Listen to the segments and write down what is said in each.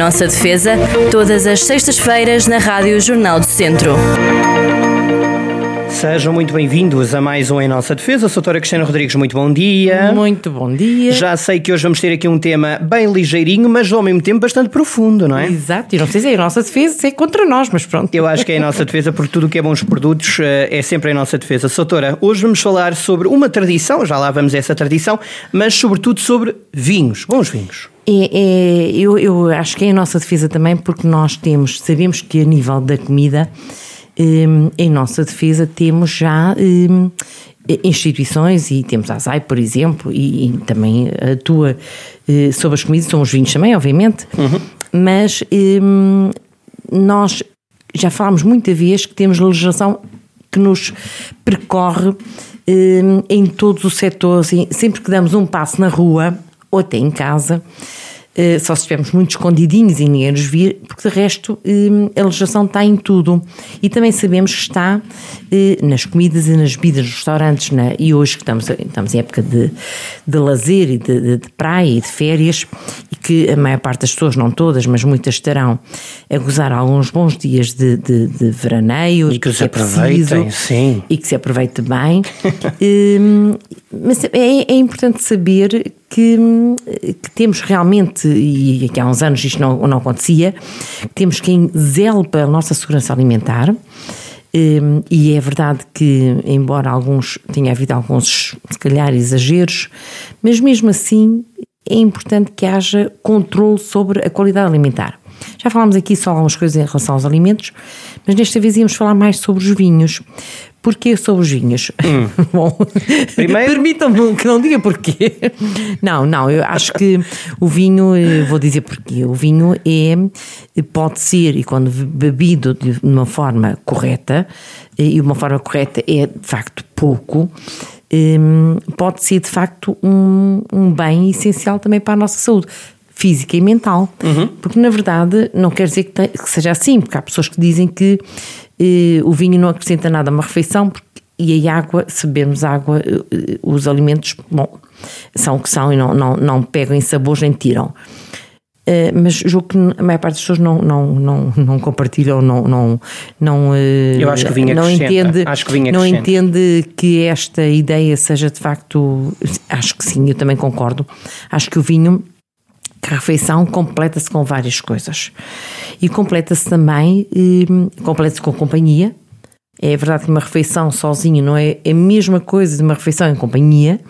Nossa Defesa, todas as sextas-feiras na Rádio Jornal do Centro. Sejam muito bem-vindos a mais um Em Nossa Defesa. Sou a Doutora Cristina Rodrigues, muito bom dia. Muito bom dia. Já sei que hoje vamos ter aqui um tema bem ligeirinho, mas ao mesmo tempo bastante profundo, não é? Exato, e não sei se é a nossa defesa, se é contra nós, mas pronto. Eu acho que é a nossa defesa, porque tudo o que é bons produtos eh, é sempre a nossa defesa. Soutora, hoje vamos falar sobre uma tradição, já lá vamos a essa tradição, mas sobretudo sobre vinhos, bons vinhos. É, é, eu, eu acho que é a nossa defesa também, porque nós temos, sabemos que a nível da comida Hum, em nossa defesa temos já hum, instituições e temos a ASAI, por exemplo, e, também atua eh, sobre as comidas, são os vinhos também, obviamente, uhum. mas hum, nós já falámos muita vez que temos legislação que nos percorre em todos os setores, sempre que damos um passo na rua ou até em casa, eh, só se estivermos muito escondidinhos e ninguém nos vir, porque de resto eh, a legislação está em tudo. E também sabemos que está eh, nas comidas e nas bebidas nos restaurantes, na, e hoje que estamos, estamos em época de, de lazer e de, de, de, praia e de férias, e que a maior parte das pessoas, não todas, mas muitas estarão a gozar alguns bons dias de, de, de veraneio. E que, que se é aproveitem, preciso, sim. E que se aproveite bem. mas é, é importante saber que, que, temos realmente, e aqui há uns anos isto não, não acontecia, temos quem zele pela nossa segurança alimentar. Hum, e é verdade que, embora alguns tenha havido alguns, se calhar, exageros, mas mesmo assim é importante que haja controle sobre a qualidade alimentar. Já falámos aqui só algumas coisas em relação aos alimentos, mas desta vez íamos falar mais sobre os vinhos. Porquê sobre os vinhos? Hum. Bom, Primeiro... permitam-me que não diga porquê. Não, não, eu acho que o vinho, eh, vou dizer porquê. O vinho é, pode ser, e quando bebido de uma forma correta, eh, e uma forma correta é de facto pouco, ehm, pode ser de facto um, um bem essencial também para a nossa saúde física e mental. Uhum. Porque, na verdade, não quer dizer que, que, seja assim, porque há pessoas que dizem que eh, o vinho não acrescenta nada a uma refeição porque, e a água, se bebermos água, eh, os alimentos, bom, são o que são e não, não, não pegam em sabores nem tiram. Uh, mas julgo que a maior parte das pessoas não, não, não, não compartilham, não, não, não, uh, Eu acho que vinha não entende, acho que vinha não entende que esta ideia seja de facto, acho que sim, eu também concordo. Acho que o vinho que a refeição completa-se com várias coisas. E completa-se também, completa-se com companhia. É verdade que uma refeição sozinho não é a mesma coisa de uma refeição em companhia.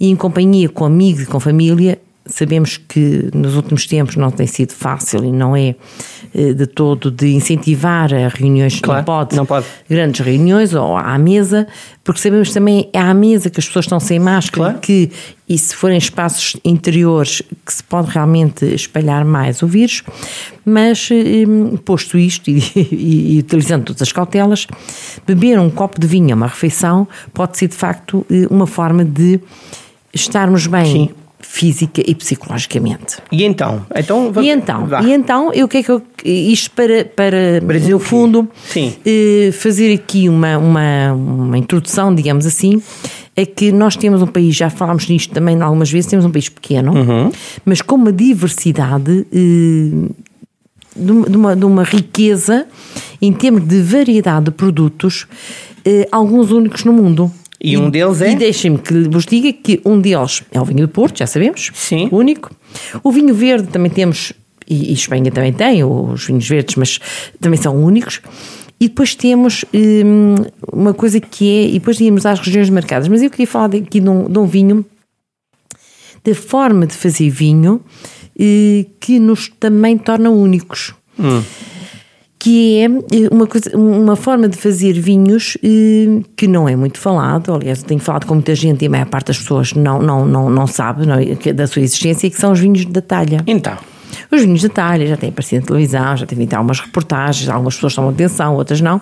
E em companhia com amigos e com família sabemos que nos últimos tempos não tem sido fácil e não é eh, de todo de incentivar a reuniões, claro, não, pode, não pode, grandes reuniões ou à mesa, porque sabemos também é à mesa que as pessoas estão sem máscara, claro. que e se forem espaços interiores que se pode realmente espalhar mais o vírus, mas eh, posto isto e, e, e utilizando todas as cautelas, beber um copo de vinho a uma refeição pode ser de facto eh, uma forma de estarmos bem Sim física e psicologicamente. E então? então vamos, e então, vá. e então eu que é que eu, isto para, para Brasil no fundo, Sim. Eh, fazer aqui uma, uma, uma introdução, digamos assim, é que nós temos um país, já falámos nisto também algumas vezes, temos um país pequeno, uhum. mas com uma diversidade eh, de, uma, de uma riqueza em termos de variedade de produtos, eh, alguns únicos no mundo. E, um deles é? E deixem-me que vos diga que um deles é o vinho do Porto, já sabemos. Sim. Único. O vinho verde também temos, e, e Espanha também tem, os vinhos verdes, mas também são únicos. E depois temos hum, uma coisa que é, e depois íamos às regiões marcadas, mas eu queria falar aqui de um, de um vinho, da forma de fazer vinho, eh, que nos também torna únicos. Hum que é eh, uma, coisa, uma forma de fazer vinhos eh, que não é muito falado, aliás, tenho falado com muita gente e a maior parte das pessoas não, não, não, não sabe não, da sua existência, que são os vinhos da talha. Então. Os vinhos da talha já têm aparecido na televisão, já têm vindo algumas reportagens, algumas pessoas tomam atenção, outras não.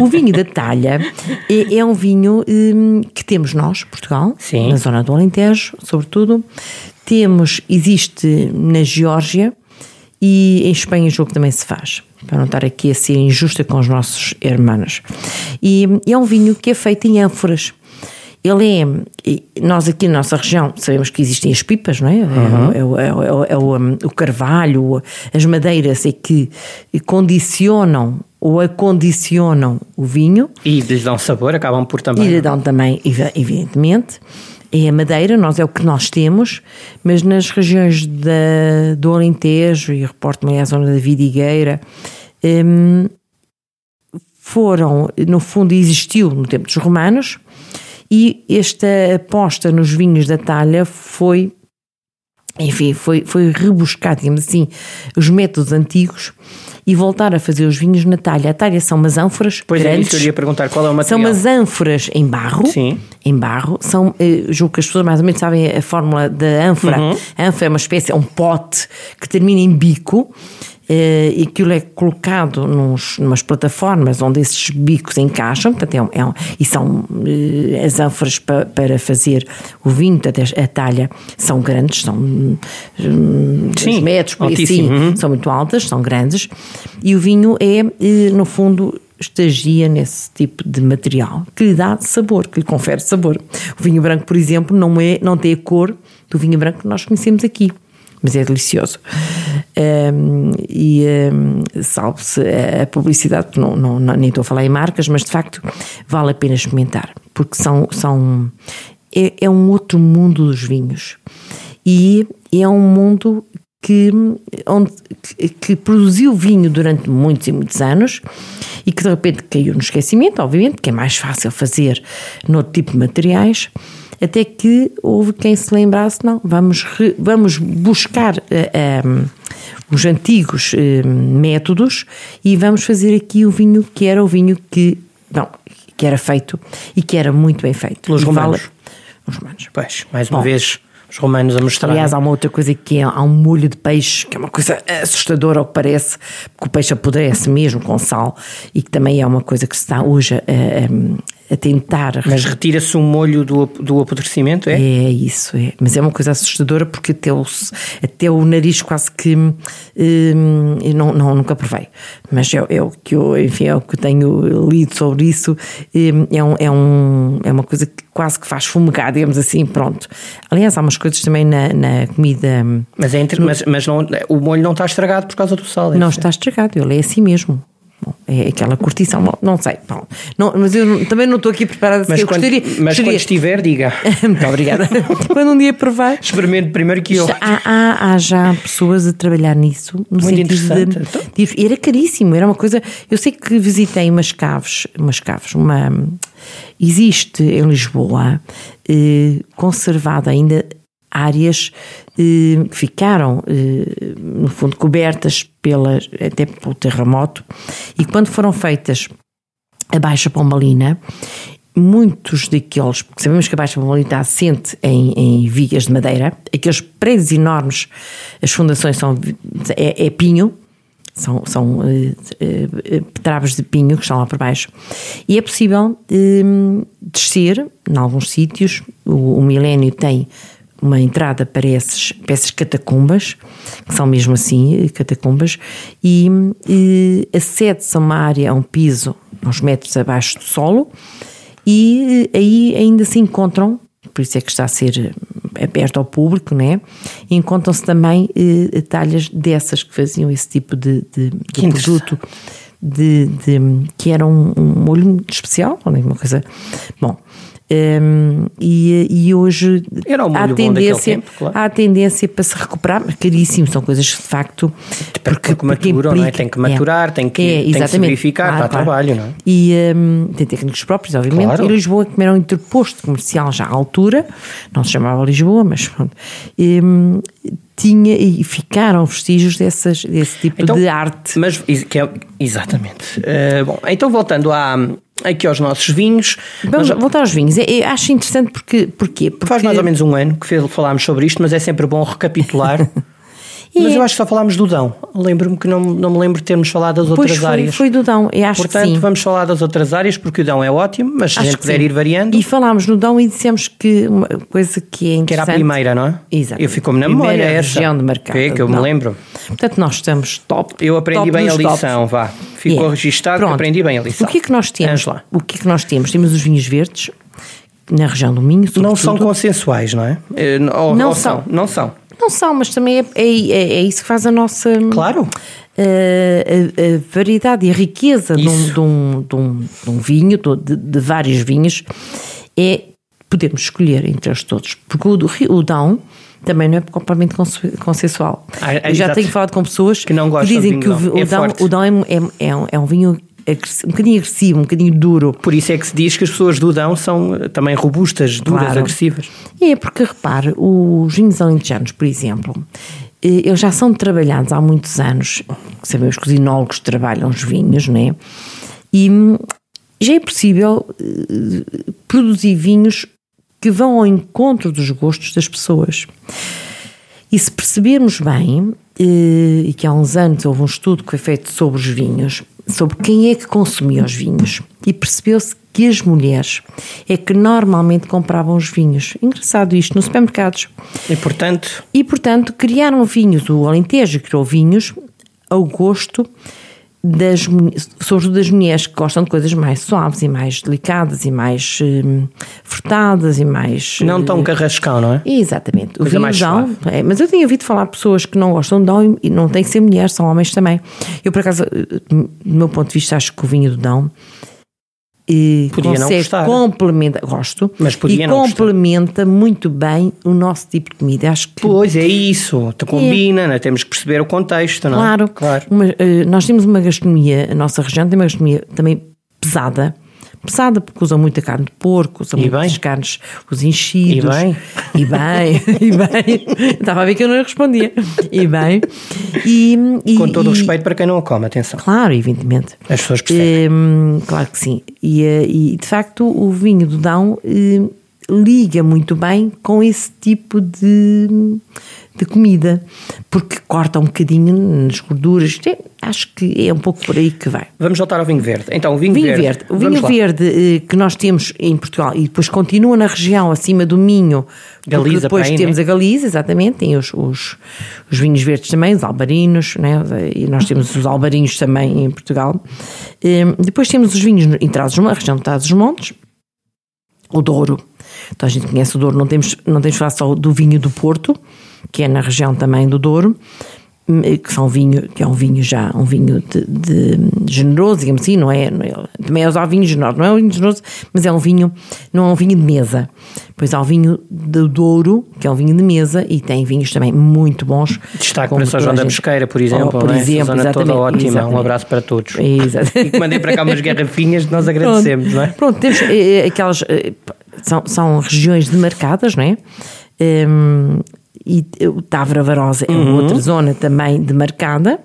O vinho da talha é, é um vinho eh, que temos nós, Portugal, Sim. na zona do Alentejo, sobretudo. Temos, existe na Geórgia e em Espanha o jogo também se faz para não estar aqui a ser injusta com os nossos irmãos. E, é um vinho que é feito em ânforas. ele é. Nós aqui na nossa região sabemos que existem as pipas, não é? Uhum. É, o, é, o, é, o, é o, o, carvalho, as madeiras é que condicionam ou acondicionam o vinho. E lhes dão sabor, acabam por também. E lhe dão também, evidentemente. É a madeira, nós é o que nós temos, mas nas regiões da, do Alentejo, e reporto-me à zona da Vidigueira, hum, foram, no fundo, existiu no tempo dos romanos, e esta aposta nos vinhos da talha foi, enfim, foi, foi rebuscar, digamos assim, os métodos antigos e voltar a fazer os vinhos na talha. A talha são umas ânforas pois grandes. é, isso que eu ia perguntar, qual é o material? São umas ânforas em barro. Sim. Em barro. São, eh, julgo que as pessoas mais ou menos sabem a fórmula da ânfora. Uhum. A ânfora é uma espécie, é um pote que termina em bico e aquilo é colocado nos, numas plataformas onde esses bicos encaixam, portanto, é um, é um, e são eh, as ânforas pa, para fazer o vinho, portanto, a talha são grandes, são um, Sim, metros, assim, uhum. são muito altas, são grandes, e o vinho é, eh, no fundo, estagia nesse tipo de material que lhe dá sabor, que lhe confere sabor. O vinho branco, por exemplo, não, é, não tem a cor do vinho branco que nós conhecemos aqui mas é delicioso. Um, e um, salve-se a publicidade, não, não, nem estou a falar em marcas, mas de facto vale a pena experimentar, porque são. são é, é um outro mundo dos vinhos. E é um mundo que, onde, que, que, produziu vinho durante muitos e muitos anos e que de repente caiu no esquecimento, obviamente, que é mais fácil fazer noutro tipo de materiais até que houve quem se lembrasse, não, vamos, vamos buscar uh, eh, um, eh, os antigos uh, métodos e vamos fazer aqui o vinho que era o vinho que, não, que era feito e que era muito bem feito. Pelos romanos. Vale, os romanos. Pois, mais uma Bom, vez os romanos a mostrar. Aliás, há uma outra coisa que é, há um molho de peixe, que é uma coisa assustadora ao que parece, porque o peixe apodrece mesmo com sal e que também é uma coisa que se está hoje a, a, a tentar. Mas retira-se um molho do, do apodrecimento, é? É isso, é. Mas é uma coisa assustadora porque até o, até o nariz quase que hum, não, não, nunca provei. Mas é, é, o que eu, enfim, é o que tenho lido sobre isso. Hum, é, um, é, um, é uma coisa que quase que faz fumegar, digamos assim, pronto. Aliás, há umas coisas também na, na comida. Hum, mas, é entre, mas, mas não, o molho não está estragado por causa do sal, é Não está estragado, ele é assim mesmo. Bom, é aquela curtição, bom, não sei. Bom, não, mas eu também não estou aqui preparada. Mas, eu quando, gostaria, mas gostaria... quando estiver, diga. Muito obrigada. quando um dia provar. Experimente primeiro que eu. Há, há, há, já pessoas a trabalhar nisso. No Muito interessante. De, de, era caríssimo, era uma coisa. Eu sei que visitei umas caves, umas caves, uma. Existe em Lisboa, eh, conservada ainda áreas eh, ficaram, eh, no fundo, cobertas pela, até pelo terremoto, e quando foram feitas a Baixa Pombalina, muitos daqueles, porque sabemos que a Baixa Pombalina está assente em, em vigas de madeira, aqueles prédios enormes, as fundações são, é, é pinho, são, são uh, trabos de pinho que estão lá por baixo. E é possível uh, descer, em alguns sítios, o, o milénio tem uma entrada para, esses, para essas catacumbas, que são mesmo assim, catacumbas, e, e acede-se a uma área, a um piso, uns metros abaixo do solo, e aí ainda se encontram, por isso é que está a ser aberto ao público, né? encontram-se também eh, talhas dessas que faziam esse tipo de, de, de produto. De, de, que era um, um molho especial, uma coisa. Bom, um, e, e, hoje Era um há tendência, tempo, claro. há tendência para se recuperar, mas caríssimo, são coisas de facto porque, porque, maturam, implica, é? Tem que maturar, é, tem, que, é, tem que se verificar, claro, claro. trabalho, não é? E um, tem técnicos próprios, obviamente. Claro. E Lisboa, como era um interposto comercial já à altura, não se chamava Lisboa, mas pronto. Um, tinha e ficaram vestígios dessas, desse tipo então, de arte. Mas, que é, exatamente. Uh, bom, então voltando à, aqui aos nossos vinhos. Vamos nós... voltar aos vinhos. Eu é, é, acho interessante porque, porque, porque... Faz mais ou menos um ano que falámos sobre isto, mas é sempre bom recapitular. Mas eu acho que só falámos do Dão. Lembro-me que não, não me lembro de termos falado das outras pois foi, áreas. foi do Dão, eu acho Portanto, que sim. vamos falar das outras áreas porque o Dão é ótimo, mas se a gente puder sim. ir variando. E falámos no Dão e dissemos que uma coisa que é interessante. Que era a primeira, não é? Exato. Eu ficou-me na memória essa. região de mercado. Que, é que eu me lembro. Portanto, nós estamos top. Eu aprendi top bem a lição, vá. Ficou yeah. registado Pronto. que aprendi bem a lição. O que é que nós temos? O que é que nós temos? Temos os vinhos verdes, na região do Minho. Não são sobretudo. consensuais, não é? Eh, Ou, Não ou são. Não são. Não são, mas também é, é, é- é isso que faz a nossa. Claro. eh, a, a variedade e a riqueza de um, de, um, de, um, de um vinho, de, de vários vinhos, é podemos escolher entre eles todos. Porque o, o Dão também não é completamente conse- consensual. Ah, é, Eu já exato. tenho falado com pessoas Que não gostam dizem que o, Dão. o É Dão, o Dão é, é, é um, é vinho um bocadinho agressivo, um bocadinho duro. Por isso é que se diz que as pessoas do Dão são eh, também robustas, duras, Claro. agressivas. É porque, repare, os vinhos alentejanos, por exemplo, eh, eles já são trabalhados há muitos anos. Sabemos que os enólogos trabalham os vinhos, não é? E hum, já é possível eh, produzir vinhos que vão ao encontro dos gostos das pessoas. E se percebermos bem, eh, e que há uns anos houve um estudo que foi feito sobre os vinhos, sobre quem é que consumia os vinhos, e percebeu-se que as mulheres é que normalmente compravam os vinhos. Engraçado isto, nos supermercados. E portanto, E, portanto, criaram vinhos, o Alentejo criou vinhos ao gosto das, sobretudo das mulheres que gostam de coisas mais suaves e mais delicadas e mais hum, frutadas e mais... não tão eh, carrascão, não é? Exatamente. O vinho Dão, é, mas eu tenho ouvido falar de pessoas que não gostam de Dão e não tem que ser mulheres, são homens também. Eu, por acaso, eh, do meu ponto de vista, acho que o vinho do Dão eh, Podia não consegue gostar. complementa, gosto, Mas podia e não gostar. complementa muito bem o nosso tipo de comida. Acho que Pois é isso, te combina, né? temos que perceber o contexto, não é? Claro, claro. Uma- eh, nós temos uma gastronomia, a nossa região tem uma gastronomia também pesada. Pesada porque usa muita carne de porco, usa E muitas carnes, os enchidos. E bem. E bem, e bem. Estava a ver que eu não respondia. E bem. E, e- Com todo o respeito para quem não a come, atenção. Claro, evidentemente. As pessoas percebem. Hum, claro que sim. E, eh, e, de facto o vinho do Dão hum, liga muito bem com esse tipo de, de comida, porque corta um bocadinho nas gorduras. É- acho que é um pouco por aí que vai. Vamos voltar ao vinho verde. Então, o vinho, Vinho verde. verde. O vinho verde eh, que nós temos em Portugal e depois continua na região acima do Minho, Galiza depois aí, temos né? a Galiza, exatamente, tem os, os, os vinhos verdes também, os albarinos, né? e nós temos os albarinhos também em Portugal. Eh, depois temos os vinhos em Trás-os-Montes, a região de Trás-os-Montes, o Douro. Então a gente conhece o Douro, não temos, não temos falar só do vinho do Porto, que é na região também do Douro, hum, que são vinho, que é um vinho já, um vinho de, de generoso, digamos assim, não é, não é também é usar vinho generoso, não é um vinho generoso, mas é um vinho, não é um vinho de mesa. Pois há o vinho do Douro, que é um vinho de mesa, e tem vinhos também muito bons. Destaque para São João da Pesqueira, por exemplo. Oh, por é? Essa exemplo, zona toda exatamente, ótima. Um exatamente. abraço para todos. Exato. E que mandei para cá umas garrafinhas, nós agradecemos, não é? Pronto, temos eh, eh, aquelas. São, são regiões demarcadas, não é? Hum, e o Távora Varosa é Uhum. outra zona também demarcada.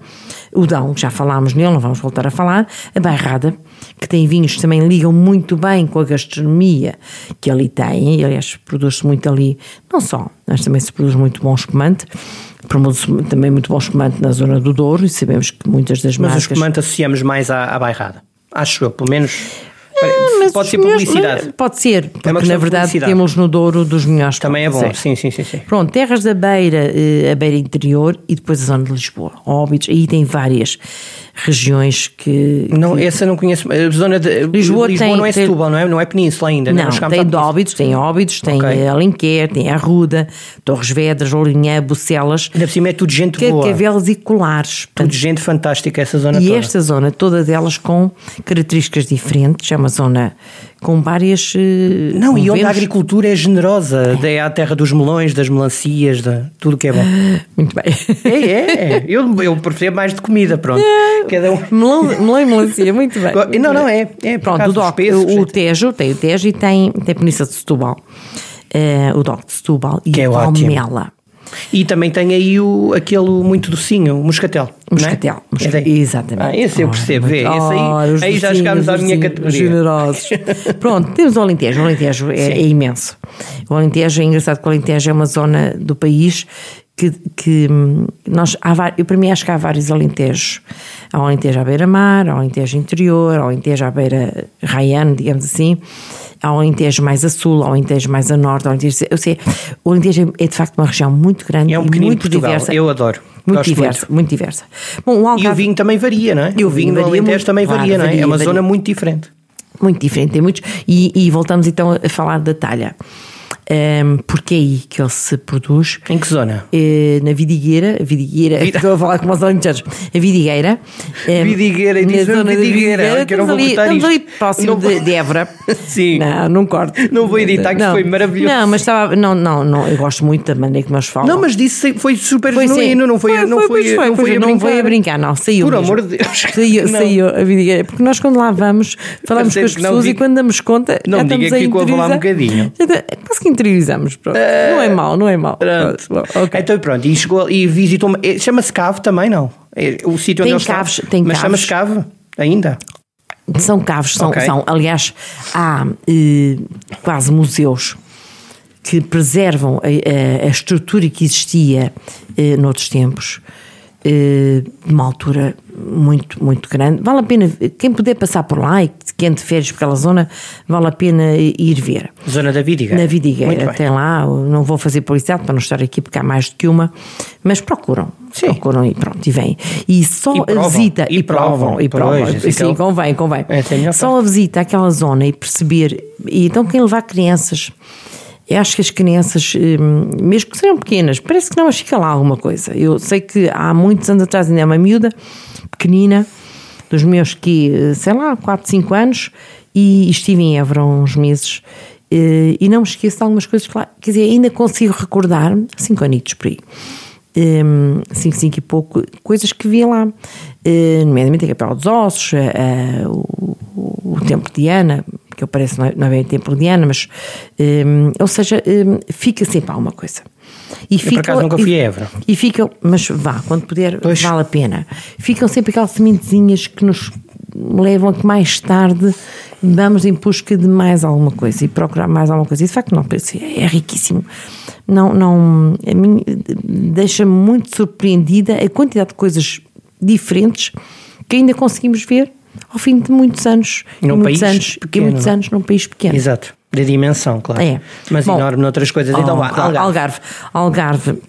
O Dão, já falámos nele, não vamos voltar a falar. A Bairrada, que tem vinhos que também ligam muito bem com a gastronomia que ali tem. E, aliás, produz-se muito ali, não só, mas também se produz muito bom espumante. Produz-se também muito bom espumante na zona do Douro e sabemos que muitas das Mas o marcas... espumante associamos mais à, à bairrada. Acho eu, pelo menos. Mas pode ser melhores- publicidade. mas Pode ser, porque questão na de verdade temos no Douro dos melhores. Também é bom. ser. Sim, sim, sim, sim. Pronto, Terras da Beira, eh, a Beira Interior e depois a zona de Lisboa, Óbidos, aí tem várias regiões que. Não, essa não conheço. A zona de Lisboa tem- não é tem- Setúbal, não é? Não é Península ainda. Não, chegámos tem Península. Óbidos, tem Óbidos, tem Ok. eh, Alenquer, tem Arruda, Torres Vedras, Lourinhã, Bucelas, Ainda por cima é tudo gente boa. Carcavelos e Colares. Tudo Portanto, gente fantástica essa zona E toda. esta zona, toda delas com características diferentes, é uma zona com várias. eh, Não, e onde a agricultura é generosa. É a terra dos melões, das melancias, de tudo que é bom. Muito bem. É, é. é. Eu, eu percebo mais de comida, pronto. Cada um. Melão, melão e melancia, muito bem. muito Não, não, bem. é. é por Pronto, o DOC, os pesos, o, o. Tejo, tem o Tejo e tem, tem a Península de Setúbal. Eh, o DOC de Setúbal e Que é o ótimo. Palmela. E também tem aí o, aquele muito docinho, o moscatel. é? Moscatel. mosca- É daí. Exatamente. Ah, esse eu percebo, vê, muito- esse aí- os aí já chegámos à minha categoria. Generosos. Pronto, temos o Alentejo. O Alentejo é, é imenso. O Alentejo é engraçado que o Alentejo é uma zona do país que, que hum, nós, há, eu para mim acho que há vários Alentejos. Há o Alentejo à beira-mar, há o Alentejo interior, há o Alentejo à beira raiano, digamos assim. Há o Alentejo mais a sul, há o Alentejo mais a norte. há o Alentejo, eu sei, o Alentejo é de facto uma região muito grande É um muito Portugal. diversa. Eu adoro. Muito Gosto diversa, muito. muito. diversa. Bom, o E o Algarve- vinho também varia, não é? E o o vinho vinho do Alentejo muito, também claro, varia, não é? varia, é uma varia. zona muito diferente. Muito diferente, tem muitos. E, e voltamos então a falar da talha. Um, porque é aí que ele se produz. Em que zona? Eh, na Vidigueira, Vidigueira, Vida- estou a falar como os alentejanos, a Vidigueira. um, Vidigueira, e na zona da Vidigueira, que eu não vou ali, estamos isto. ali próximo Não de, vou- de Évora. Sim. Não, não corto. Não vou editar, que Não. foi maravilhoso. Não, mas estava, não, não, não, eu gosto muito da maneira como eles falam. Não, mas disse foi super Foi sim. genuíno, não foi, não foi, pois foi, não foi a não brincar. foi a brincar, não, saiu. Por mesmo. amor de Deus. Saiu, saiu a vidigueira. Porque nós, quando lá vamos, falamos com as que pessoas e quando damos conta. Não diga que ficou a falar um bocadinho. Está- Quase que interiorizamos. Pronto. não é mau, não é mau. Pronto. Bom, ok. Então pronto, e chegou e visitou eh, chama-se Cave também, não? É o sítio onde Tem caves, tem Mas caves. chama-se Cave ainda? São caves, são, Ok. são aliás, há eh, quase museus que preservam a, a- a estrutura que existia eh, noutros tempos, de uma altura muito, muito grande. Vale a pena, quem puder passar por lá e quem de férias por aquela zona, vale a pena ir ver. Zona da Vidigueira. Na Vidigueira, tem lá, não vou fazer publicidade para não estar aqui porque há mais do que uma, mas procuram. Sim. Procuram e pronto, e vêm. E só E a provam. visita. E provam. E provam. Pois, assim, Sim, convém, convém. É a Só a visita àquela zona e perceber. E então, quem levar crianças. Eu acho que as crianças, hum, mesmo que sejam pequenas, parece que não, mas fica lá alguma coisa. Eu sei que há muitos anos atrás ainda é uma miúda, pequenina, dos meus que, sei lá, 4, 5 anos, e estive em Évora uns meses, eh, e não me esqueço de algumas coisas que lá, quer dizer, ainda consigo recordar, 5 anitos por aí, 5, 5 e pouco, coisas que vi lá, eh, nomeadamente a Capela dos Ossos, eh, eh, o, o Templo de Diana, que eu parece não é, é bem o Templo de Diana, mas, eh, ou seja, eh, fica sempre alguma coisa. E por acaso nunca fui a Évora. E ficam, mas vá, quando puder, Pois. vale a pena. Ficam sempre aquelas sementezinhas que nos levam a que mais tarde vamos em busca de mais alguma coisa e procurar mais alguma coisa. E de facto, não, é riquíssimo. Não, não, deixa-me muito surpreendida a quantidade de coisas diferentes que ainda conseguimos ver ao fim de muitos anos. Num muitos país anos, pequeno, e muitos é? anos num país pequeno. Exato. Da dimensão, claro. É. Mas Bom, enorme noutras coisas. Então Oh, vá, Algarve. Algarve. Algarve,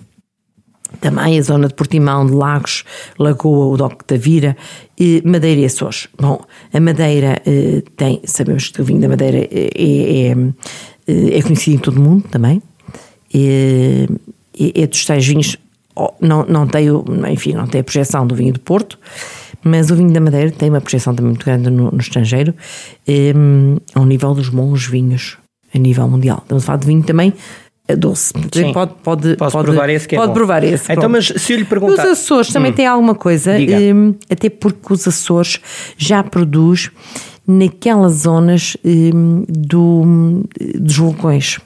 também a zona de Portimão, de Lagos, Lagoa, o Doque da Vira, e Madeira e Açores. Bom, a Madeira eh, tem, sabemos que o vinho da Madeira é, é, é- é conhecido em todo o mundo também. É, é, dos tais vinhos, não, não tem, enfim, não tem a projeção do vinho do Porto, mas o vinho da Madeira tem uma projeção também muito grande no, no estrangeiro, eh, ao nível dos bons vinhos a nível mundial. Estamos a falar de vinho também eh, doce. Sim. Pode, pode, Posso pode, provar esse que é Pode bom. provar esse. Então, pronto. mas se eu lhe perguntar- Os Açores também têm alguma coisa, Diga. eh, até porque os Açores já produz naquelas zonas eh, do, dos vulcões.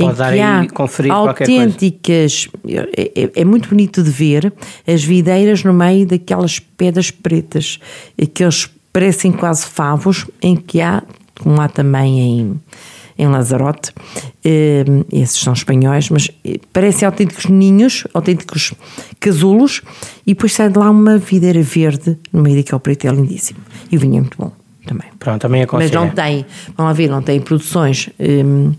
Pode dar conferir qualquer coisa. autênticas. É, é- é muito bonito de ver as videiras no meio daquelas pedras pretas, que eles parecem quase favos, em que há, como há também em, em Lazarote, eh, esses são espanhóis, mas eh, parecem autênticos ninhos, autênticos casulos, e depois sai de lá uma videira verde no meio daquele preto, é lindíssimo. E o vinho é muito bom também. Pronto, também Mas aconselho. não tem, vamos lá ver, não tem produções, hum,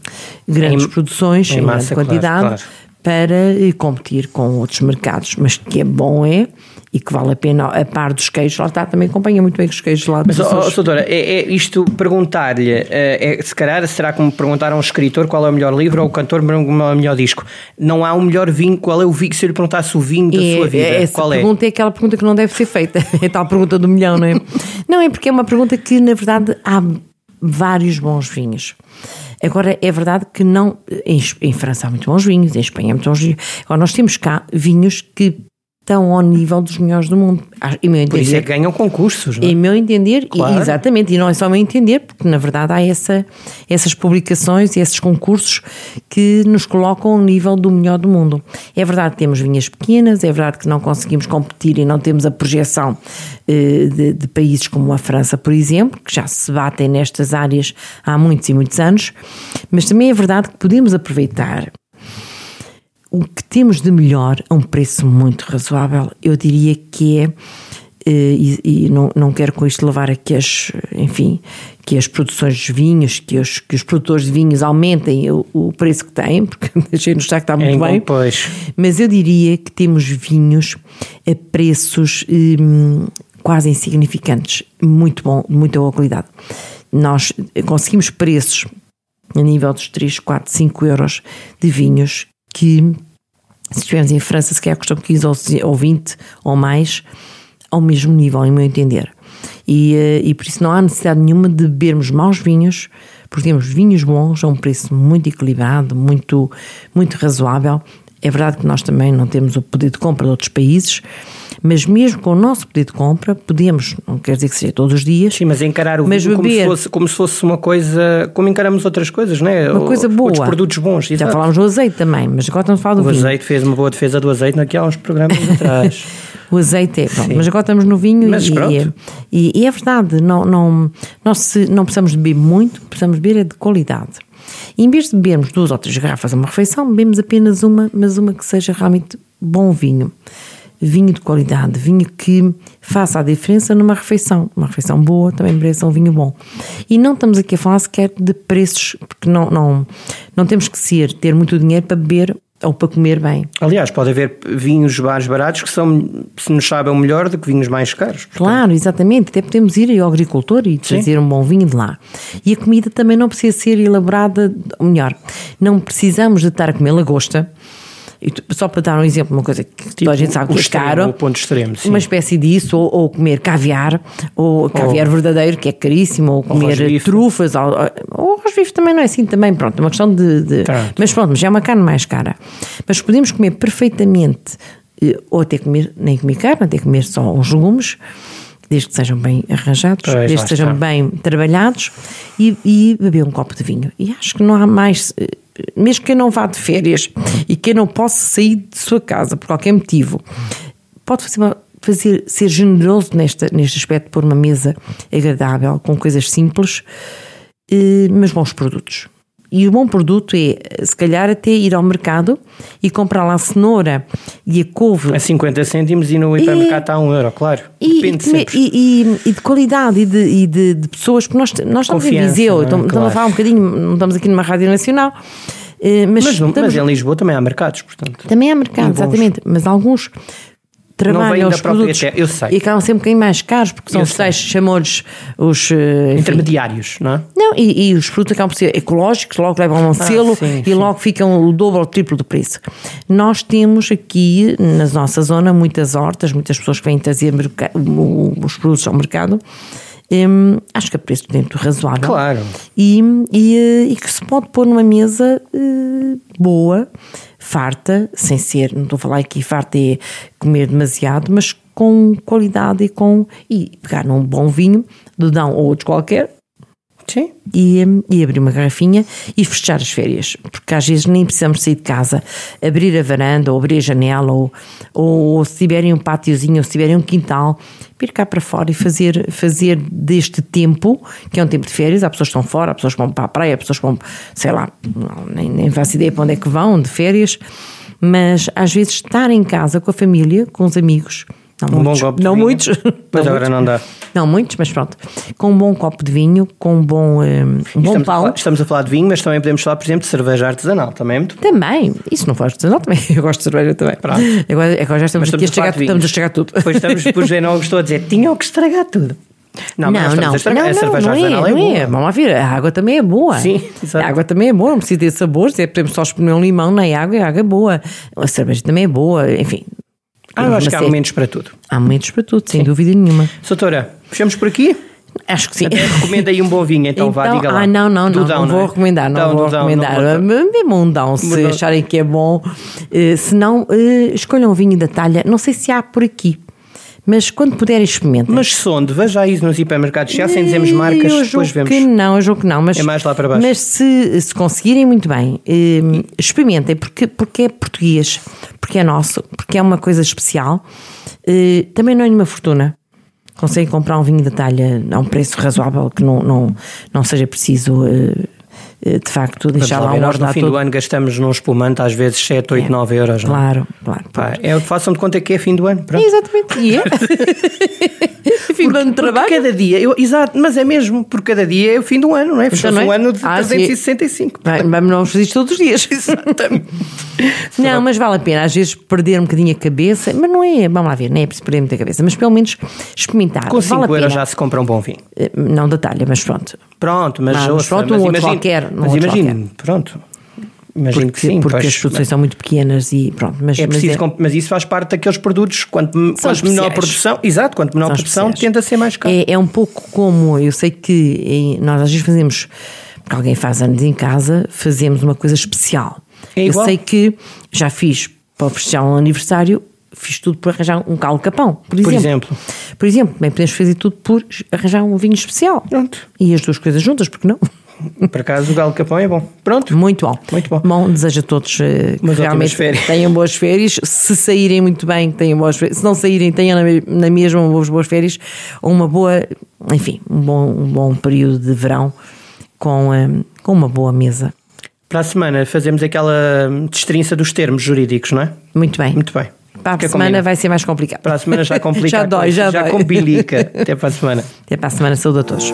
grandes Em- produções, em massa, grande quantidade, claro, claro. para eh, competir com outros mercados, mas que é bom é, e que vale a pena, a par dos queijos, lá está, também acompanha muito bem os queijos lá Mas, ó, Açores. doutora, é, é isto perguntar-lhe, é, é, se calhar será como perguntar a um escritor qual é o melhor livro ou o cantor qual é o melhor disco. Não há um melhor vinho, qual é o vinho? Se eu lhe perguntasse o vinho da E sua vida, essa qual é? pergunta é aquela pergunta que não deve ser feita. É tal pergunta do milhão, não é? Não, é porque é uma pergunta que, na verdade, há vários bons vinhos. Agora, é verdade que não. Em, em França há muito bons vinhos, em Espanha há muito bons vinhos. Agora, nós temos cá vinhos que estão ao nível dos melhores do mundo. Ah, Em meu Por isso é entender, que ganham concursos, não é? em meu entender, e- Claro. exatamente, e não é só meu entender, porque na verdade há essa, essas publicações e esses concursos que nos colocam ao nível do melhor do mundo. É verdade que temos vinhas pequenas, é verdade que não conseguimos competir e não temos a projeção eh, de, de países como a França, por exemplo, que já se batem nestas áreas há muitos e muitos anos, mas também é verdade que podemos aproveitar o que temos de melhor a um preço muito razoável, eu diria que é, eh, e, e não, não quero com isto levar a que as, enfim, que as produções de vinhos, que os, que os produtores de vinhos aumentem o, o preço que têm, porque deixei-nos estar que está muito Em bem. pois. Mas eu diria que temos vinhos a preços hum, quase insignificantes, muito bom, de muita boa qualidade. nós conseguimos preços a nível dos 3, 4, 5 euros de vinhos que, se estivermos em França, se calhar custam 15 ou 20 ou mais, ao mesmo nível, em meu entender. E, eh, e por isso não há necessidade nenhuma de bebermos maus vinhos, porque temos vinhos bons a um preço muito equilibrado, muito, muito razoável. É verdade que nós também não temos o poder de compra de outros países, mas mesmo com o nosso pedido de compra, podemos, não quer dizer que seja todos os dias. Sim, mas encarar o mas vinho beber, como, se fosse, como se fosse uma coisa, como encaramos outras coisas, não é? Uma coisa boa. Outros produtos bons. Já exato. falámos do azeite também, mas agora estamos a falar do O vinho. azeite fez uma boa defesa do azeite aqui há uns programas atrás. O azeite é, pronto, Sim. mas agora estamos no vinho Mas e, e, e é verdade, não, não, nós se, não precisamos beber muito, precisamos beber é de qualidade. E em vez de bebermos duas ou três garrafas a uma refeição, bebemos apenas uma, mas uma que seja realmente bom vinho. Vinho de qualidade, vinho que faça a diferença numa refeição. Uma refeição boa também merece um vinho bom. E não estamos aqui a falar sequer de preços, porque não, não, não temos que ser, ter muito dinheiro para beber ou para comer bem. Aliás, pode haver vinhos mais baratos que são, se nos sabem melhor do que vinhos mais caros. Claro, exatamente. Até podemos ir ao agricultor e trazer um bom vinho de lá. E a comida também não precisa ser elaborada, ou melhor, não precisamos de estar a comer lagosta. Só para dar um exemplo, uma coisa que toda a gente sabe o que é extremo, caro. ponto extremo, sim. Uma espécie disso, ou, ou comer caviar, ou caviar verdadeiro, que é caríssimo, ou comer rosbife. trufas, ou, ou rosbife também não é assim também, pronto, é uma questão de. de- mas pronto, mas é uma carne mais cara. Mas podemos comer perfeitamente, eh, ou até comer, nem comer carne, até comer só os legumes, desde que sejam bem arranjados, Pois, desde que sejam está. bem trabalhados, e, e beber um copo de vinho. E acho que não há mais. Mesmo quem não vá de férias e quem não possa sair de sua casa por qualquer motivo, pode fazer, uma- fazer- ser generoso nesta, neste aspecto, pôr uma mesa agradável, com coisas simples, eh, mas bons produtos. E o bom produto é, se calhar, até ir ao mercado e comprar lá a cenoura e a couve. A 50 cêntimos e no hipermercado está a 1 euro, claro. E, Depende e, sempre. e- e- e de qualidade e de, e de- de pessoas, porque nós, nós estamos em Viseu, é? estamos, Claro. a falar um bocadinho, não estamos aqui numa rádio nacional, eh, mas, mas, estamos- mas em Lisboa também há mercados, portanto. também há mercado, bons. exatamente, mas alguns trabalham os produtos terra, eu sei. e acabam sempre um bocadinho mais caros, porque são Eu os tais, chamou-lhes os... eh, enfim, Intermediários, não é? não, e, e os produtos acabam por ser ecológicos, logo levam um selo Ah, sim, e sim. logo ficam o dobro ou o triplo do preço. Nós temos aqui, na nossa zona, muitas hortas, muitas pessoas que vêm trazer os produtos ao mercado. Hum, acho que a preço dentro razoável. Claro. E, e, eh, e que se pode pôr numa mesa eh, boa, farta, sem ser, não estou a falar aqui farta é comer demasiado, mas com qualidade e com. e pegar num bom vinho, de Dão ou outro qualquer, Sim. e, e abrir uma garrafinha e fechar as férias, porque às vezes nem precisamos sair de casa, abrir a varanda ou abrir a janela, ou, ou, se tiverem um pátiozinho ou se tiverem um quintal, vir cá para fora e fazer, fazer deste tempo, que é um tempo de férias, há pessoas que estão fora, há pessoas que vão para a praia, há pessoas que vão, sei lá, não, nem, nem faço ideia para onde é que vão, de férias, mas às vezes estar em casa com a família, com os amigos. Não Um bom muitos, copo de não muitos, Mas não agora muitos. não dá. Não muitos, mas pronto. Com um bom copo de vinho, com um bom, eh, um bom Estamos a, pão. falar, estamos a falar de vinho, mas também podemos falar, por exemplo, de cerveja artesanal. Também é muito bom. Também, isso não faz artesanal também. Eu gosto de cerveja também. Pronto. Agora, agora já estamos, a estamos a estragar, de estamos a estragar tudo. Depois estamos, depois o Genó gostou a dizer, tinham que estragar tudo. Não, não, não, a estragar. não, a cerveja não, é, artesanal é, não boa. é. Vamos lá ver, a água também é boa. Sim, exato. A água também é boa, não precisa ter sabores, é, podemos só espremer um limão na água e a água é boa. A cerveja também é boa, enfim. Ah, eu acho que há momentos para tudo. Há momentos para tudo, sem dúvida nenhuma. Doutora, fechamos por aqui? Acho que sim. Até recomenda aí um bom vinho, então, vá, diga lá. Ah, não, não, não, Dão, não vou é? recomendar, não Dão, vou Dão, recomendar. Mesmo um Dão, se acharem que é bom. Eh, se não, eh, escolham um vinho da talha. Não sei se há por aqui, mas quando puderem experimentem. Mas sonde, veja aí nos hipermercados, já sem dizermos marcas, eu depois vemos. que não, eu julgo que não. Mas, É mais lá para baixo. Mas se, se conseguirem, muito bem. eh, experimentem, porque, porque é português, porque é nosso, porque é uma coisa especial. Eh, também não é nenhuma fortuna. Conseguem comprar um vinho da talha a um preço razoável que não, não, não seja preciso eh, de facto, deixar lá ver, um nós no fim todo. do ano gastamos num espumante às vezes 7, 8, 9 euros. não é? Claro, claro. Pá, é façam de conta que é fim do ano. Pronto. Exatamente. E é. Fim do ano de trabalho. cada dia, eu- exato, mas é mesmo, porque cada dia é o fim do ano, não é? Fechou-se não é? um ano de Ah, sim. 365. Vai, Vamos não fazer isto todos os dias. Exatamente. Não, mas vale a pena às vezes perder um bocadinho a cabeça, mas não é, vamos lá ver, não é preciso perder muita cabeça, mas pelo menos experimentar. Com 5 vale euros já se compra um bom vinho. Eh, Não da talha, mas pronto. Pronto, mas, mas ouça, pronto, mas um outro imagino, qualquer, mas imagino, pronto. Imagino Porque, que sim. porque pois, as produções são muito pequenas e pronto. Mas, É mas preciso, comp- mas isso faz parte daqueles produtos, quanto, quanto menor produção, exato, quanto menor São produção, especiais. tende a ser mais caro. É, é um pouco como, eu sei que nós às vezes fazemos, porque alguém faz anos em casa, fazemos uma coisa especial. É eu igual. sei que já fiz para festejar um aniversário, fiz tudo por arranjar um calo capão, por exemplo. exemplo. Por exemplo, bem podemos fazer tudo por arranjar um vinho especial. Pronto. E as duas coisas juntas, porque não? Por acaso o galo capão é bom. Pronto. Muito bom. Muito bom. desejo a todos eh, que realmente férias. tenham boas férias. Se saírem muito bem, tenham boas férias. Se não saírem, tenham na me- na mesma boas, boas férias. Ou uma boa, enfim, um bom, um bom período de verão com, eh, com uma boa mesa. Para a semana fazemos aquela destrinça dos termos jurídicos, não é? Muito bem. Muito bem. Para a Fica semana combinado. vai ser mais complicado. Para a semana já complica. já a dói, coisa, já já dói. complica. Até para a semana. Até para a semana. Saúde a todos.